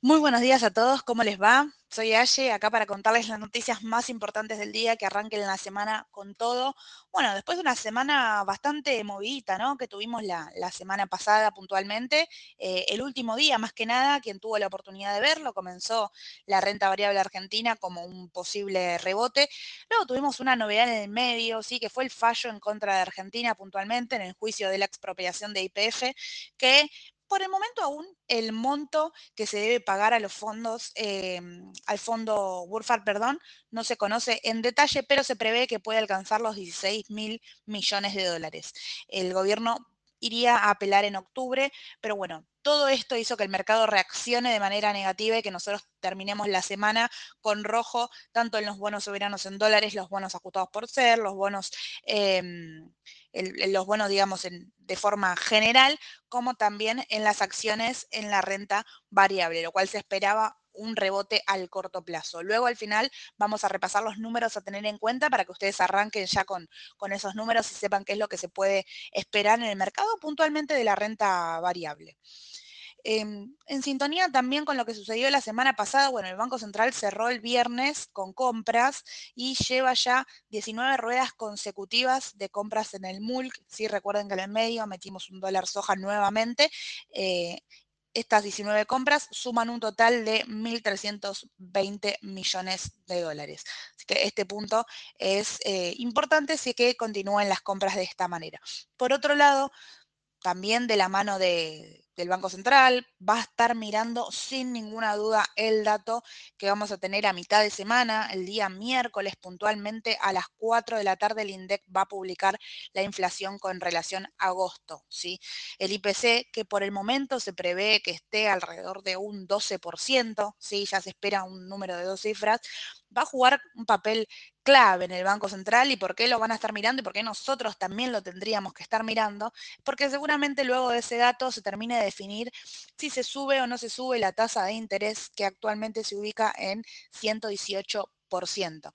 Muy buenos días a todos, ¿cómo les va? Soy Aye, acá para contarles las noticias más importantes del día, que arranquen la semana con todo. Bueno, después de una semana bastante movidita, ¿no? Que tuvimos la, semana pasada puntualmente. Eh, el último día, más que nada, quien tuvo la oportunidad de verlo, comenzó la renta variable argentina como un posible rebote. Luego tuvimos una novedad en el medio, sí, que fue el fallo en contra de Argentina puntualmente en el juicio de la expropiación de IPF, que por el momento aún el monto que se debe pagar a los fondos, em, al fondo Burfard, perdón, no se conoce en detalle, pero se prevé que puede alcanzar los 16 mil millones de dólares. El gobierno iría a apelar en octubre, pero bueno, todo esto hizo que el mercado reaccione de manera negativa y que nosotros terminemos la semana con rojo, tanto en los bonos soberanos en dólares, los bonos ajustados por ser, los bonos, em, los bonos digamos, de forma general, como también en las acciones en la renta variable, lo cual se esperaba un rebote al corto plazo. Luego al final vamos a repasar los números a tener en cuenta para que ustedes arranquen ya con, con esos números y sepan qué es lo que se puede esperar en el mercado puntualmente de la renta variable. Em, en sintonía también con lo que sucedió la semana pasada, bueno, el Banco Central cerró el viernes con compras y lleva ya 19 ruedas consecutivas de compras en el MULC. Sí, recuerden que en el medio metimos un dólar soja nuevamente eh, estas 19 compras suman un total de 1.320 millones de dólares. Así que este punto es eh, importante si que continúen las compras de esta manera. Por otro lado, también de la mano de, del Banco Central, va a estar mirando sin ninguna duda el dato que vamos a tener a mitad de semana, el día miércoles puntualmente a las 4 de la tarde el INDEC va a publicar la inflación con relación a agosto, ¿sí? El IPC que por el momento se prevé que esté alrededor de un 12%, ¿sí? Ya se espera un número de dos cifras, va a jugar un papel clave en el Banco Central y por qué lo van a estar mirando y por qué nosotros también lo tendríamos que estar mirando, porque seguramente luego de ese dato se termine de definir si se sube o no se sube la tasa de interés que actualmente se ubica en 118%.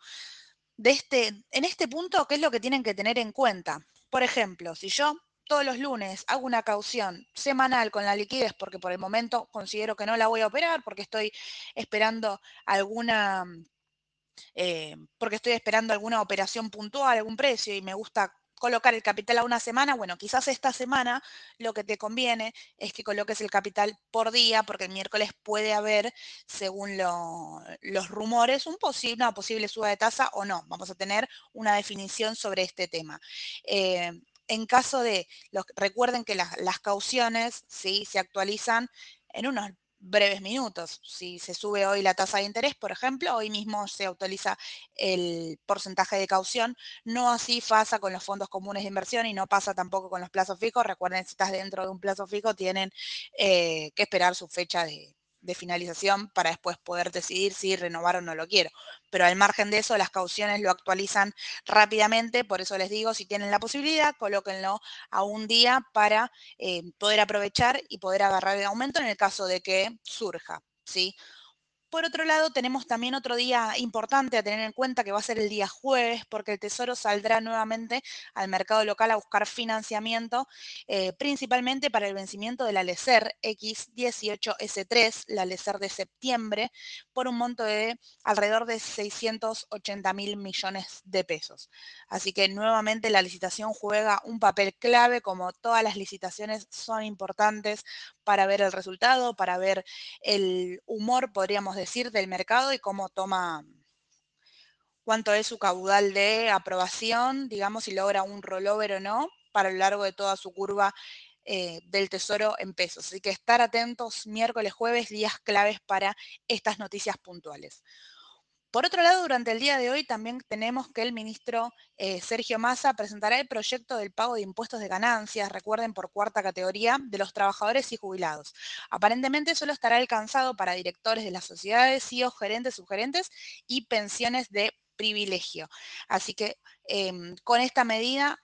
De este, en este punto, ¿qué es lo que tienen que tener en cuenta? Por ejemplo, si yo todos los lunes hago una caución semanal con la liquidez porque por el momento considero que no la voy a operar porque estoy esperando alguna eh, porque estoy esperando alguna operación puntual, algún precio y me gusta colocar el capital a una semana, bueno, quizás esta semana lo que te conviene es que coloques el capital por día, porque el miércoles puede haber, según los rumores, un posible, una posible suba de tasa o no. Vamos a tener una definición sobre este tema. Eh, en caso de, los, recuerden que las, las cauciones ¿sí? se actualizan en unos breves minutos. Si se sube hoy la tasa de interés, por ejemplo, hoy mismo se autoriza el porcentaje de caución. No así pasa con los fondos comunes de inversión y no pasa tampoco con los plazos fijos. Recuerden, si estás dentro de un plazo fijo, tienen eh, que esperar su fecha de, de finalización para después poder decidir si renovar o no lo quiero. Pero al margen de eso, las cauciones lo actualizan rápidamente, por eso les digo, si tienen la posibilidad, colóquenlo a un día para eh, poder aprovechar y poder agarrar el aumento en el caso de que surja, ¿sí? Por otro lado, tenemos también otro día importante a tener en cuenta que va a ser el día jueves, porque el Tesoro saldrá nuevamente al mercado local a buscar financiamiento, eh, principalmente para el vencimiento de la LECER X18S3, la LECER de septiembre, por un monto de alrededor de 680 mil millones de pesos. Así que nuevamente la licitación juega un papel clave, como todas las licitaciones son importantes para ver el resultado, para ver el humor, podríamos decir, del mercado y cómo toma, cuánto es su caudal de aprobación, digamos, si logra un rollover o no, para lo largo de toda su curva eh, del tesoro en pesos. Así que estar atentos miércoles, jueves, días claves para estas noticias puntuales. Por otro lado, durante el día de hoy también tenemos que el ministro eh, Sergio Massa presentará el proyecto del pago de impuestos de ganancias, recuerden, por cuarta categoría, de los trabajadores y jubilados. Aparentemente solo estará alcanzado para directores de las sociedades, CEOs, gerentes, subgerentes y pensiones de privilegio. Así que em, con esta medida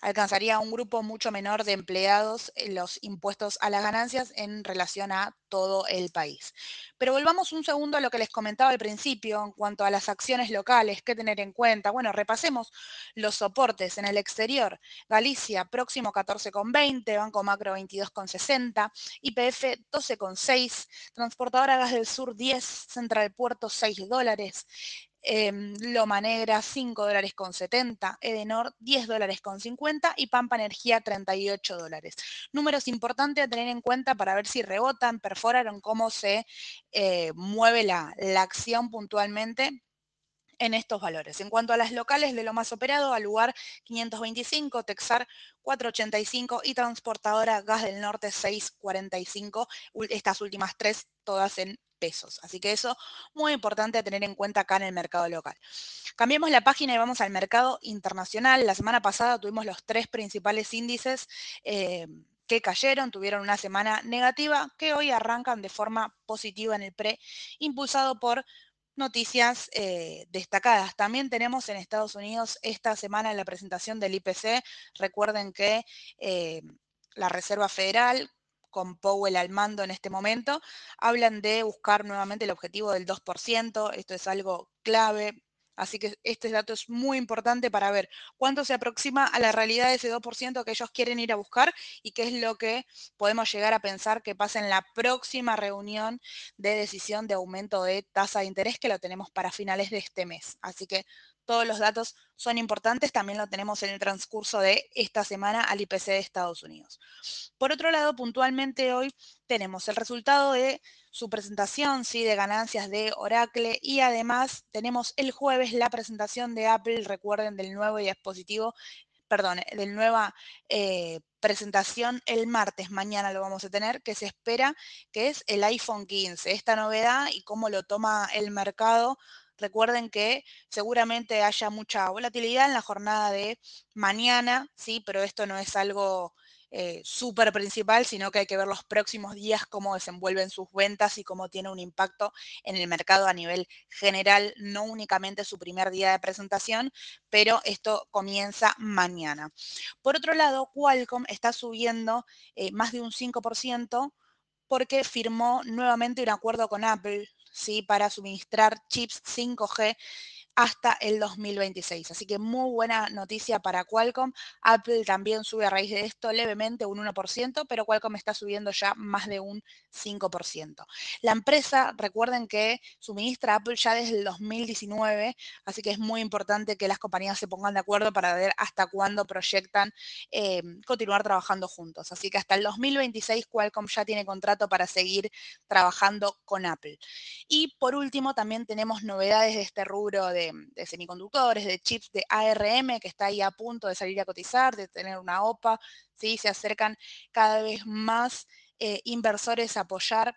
alcanzaría un grupo mucho menor de empleados eh, los impuestos a las ganancias en relación a todo el país. Pero volvamos un segundo a lo que les comentaba al principio en cuanto a las acciones locales, qué tener en cuenta. Bueno, repasemos los soportes en el exterior. Galicia, próximo 14,20, Banco Macro 22,60, IPF 12,6, Transportadora Gas del Sur 10, Central Puerto 6 dólares. Em, Loma Negra 5 dólares con 70, Edenor 10 dólares con 50 y Pampa Energía 38 dólares. Números importantes a tener en cuenta para ver si rebotan, perforaron, cómo se eh, mueve la, la acción puntualmente en estos valores. En cuanto a las locales de lo más operado, al lugar 525, Texar 485 y transportadora Gas del Norte 645, estas últimas tres todas en pesos. Así que eso muy importante a tener en cuenta acá en el mercado local. Cambiemos la página y vamos al mercado internacional. La semana pasada tuvimos los tres principales índices eh, que cayeron, tuvieron una semana negativa que hoy arrancan de forma positiva en el pre, impulsado por noticias eh, destacadas. También tenemos en Estados Unidos esta semana la presentación del IPC. Recuerden que eh, la Reserva Federal con Powell al mando en este momento, hablan de buscar nuevamente el objetivo del 2%, esto es algo clave, así que este dato es muy importante para ver cuánto se aproxima a la realidad de ese 2% que ellos quieren ir a buscar y qué es lo que podemos llegar a pensar que pasa en la próxima reunión de decisión de aumento de tasa de interés que lo tenemos para finales de este mes. Así que todos los datos son importantes, también lo tenemos en el transcurso de esta semana al IPC de Estados Unidos. Por otro lado, puntualmente hoy tenemos el resultado de su presentación ¿sí? de ganancias de Oracle y además tenemos el jueves la presentación de Apple, recuerden, del nuevo dispositivo perdón, de nueva eh, presentación el martes, mañana lo vamos a tener, que se espera que es el iPhone 15. Esta novedad y cómo lo toma el mercado Recuerden que seguramente haya mucha volatilidad en la jornada de mañana, ¿sí? Pero esto no es algo eh, súper principal, sino que hay que ver los próximos días cómo desenvuelven sus ventas y cómo tiene un impacto en el mercado a nivel general, no únicamente su primer día de presentación, pero esto comienza mañana. Por otro lado, Qualcomm está subiendo eh, más de un 5% porque firmó nuevamente un acuerdo con Apple ¿sí? para suministrar chips 5G hasta el 2026. Así que muy buena noticia para Qualcomm. Apple también sube a raíz de esto levemente un 1%, pero Qualcomm está subiendo ya más de un 5%. La empresa, recuerden que suministra Apple ya desde el 2019, así que es muy importante que las compañías se pongan de acuerdo para ver hasta cuándo proyectan eh, continuar trabajando juntos. Así que hasta el 2026 Qualcomm ya tiene contrato para seguir trabajando con Apple. Y por último, también tenemos novedades de este rubro de de, semiconductores, de chips de ARM, que está ahí a punto de salir a cotizar, de tener una OPA, ¿sí? se acercan cada vez más eh, inversores a apoyar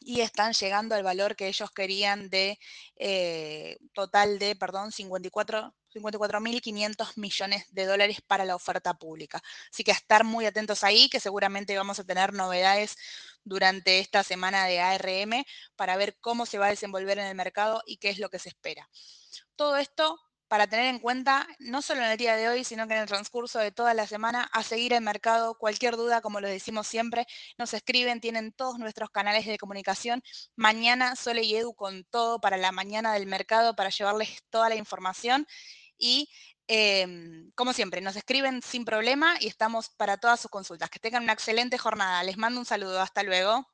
y están llegando al valor que ellos querían de eh, total de, perdón, 54 54.500 millones de dólares para la oferta pública. Así que estar muy atentos ahí, que seguramente vamos a tener novedades durante esta semana de ARM para ver cómo se va a desenvolver en el mercado y qué es lo que se espera. Todo esto para tener en cuenta, no solo en el día de hoy, sino que en el transcurso de toda la semana, a seguir el mercado. Cualquier duda, como lo decimos siempre, nos escriben, tienen todos nuestros canales de comunicación. Mañana Sole y Edu con todo para la mañana del mercado, para llevarles toda la información. Y em, como siempre, nos escriben sin problema y estamos para todas sus consultas. Que tengan una excelente jornada. Les mando un saludo. Hasta luego.